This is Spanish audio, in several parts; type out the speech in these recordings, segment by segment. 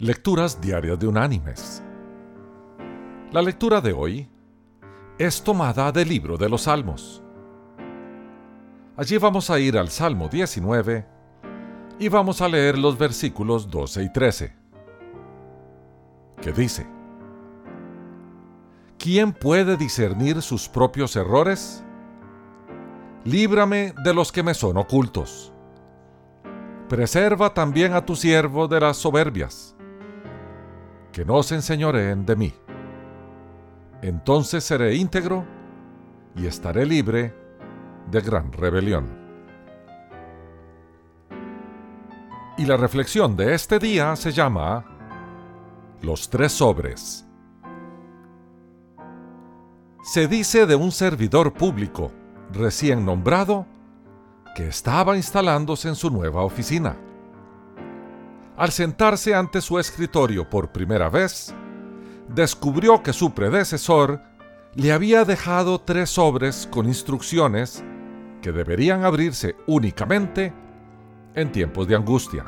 Lecturas Diarias de Unánimes. La lectura de hoy es tomada del libro de los Salmos. Allí vamos a ir al Salmo 19 y vamos a leer los versículos 12 y 13, que dice, ¿Quién puede discernir sus propios errores? Líbrame de los que me son ocultos. Preserva también a tu siervo de las soberbias, que no se enseñoreen de mí. Entonces seré íntegro y estaré libre de gran rebelión. Y la reflexión de este día se llama Los tres sobres. Se dice de un servidor público recién nombrado que estaba instalándose en su nueva oficina. Al sentarse ante su escritorio por primera vez, descubrió que su predecesor le había dejado tres sobres con instrucciones que deberían abrirse únicamente en tiempos de angustia.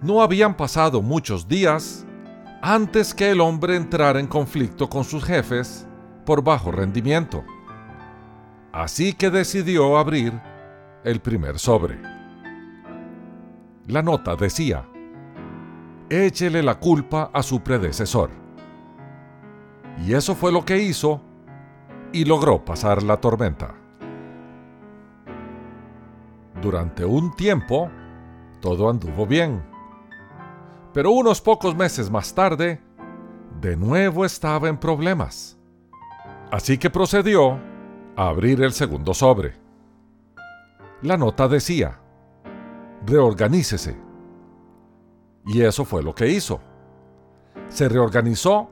No habían pasado muchos días antes que el hombre entrara en conflicto con sus jefes por bajo rendimiento. Así que decidió abrir el primer sobre. La nota decía, échele la culpa a su predecesor. Y eso fue lo que hizo y logró pasar la tormenta. Durante un tiempo, todo anduvo bien. Pero unos pocos meses más tarde, de nuevo estaba en problemas. Así que procedió a abrir el segundo sobre. La nota decía, reorganícese. Y eso fue lo que hizo. Se reorganizó,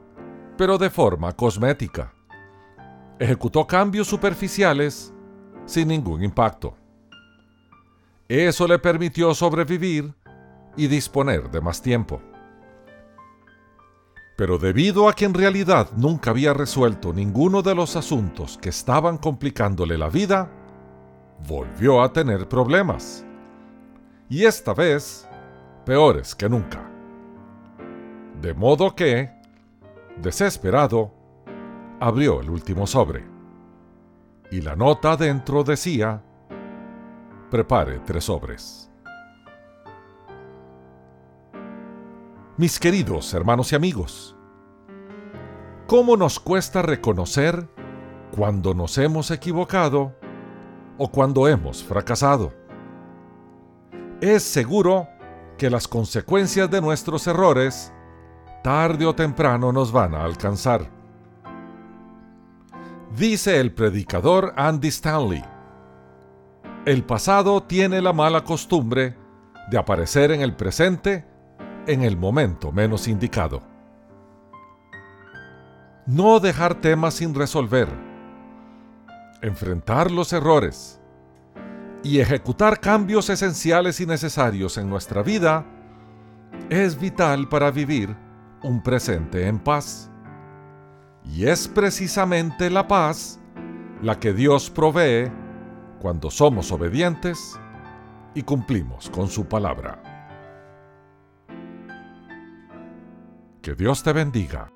pero de forma cosmética. Ejecutó cambios superficiales sin ningún impacto. Eso le permitió sobrevivir y disponer de más tiempo. Pero debido a que en realidad nunca había resuelto ninguno de los asuntos que estaban complicándole la vida, volvió a tener problemas. Y esta vez, peores que nunca. De modo que, desesperado, abrió el último sobre. Y la nota dentro decía, prepare tres sobres. Mis queridos hermanos y amigos, ¿cómo nos cuesta reconocer cuando nos hemos equivocado o cuando hemos fracasado? Es seguro que las consecuencias de nuestros errores tarde o temprano nos van a alcanzar. Dice el predicador Andy Stanley, el pasado tiene la mala costumbre de aparecer en el presente en el momento menos indicado. No dejar temas sin resolver, enfrentar los errores y ejecutar cambios esenciales y necesarios en nuestra vida es vital para vivir un presente en paz. Y es precisamente la paz la que Dios provee cuando somos obedientes y cumplimos con su palabra. Que Dios te bendiga.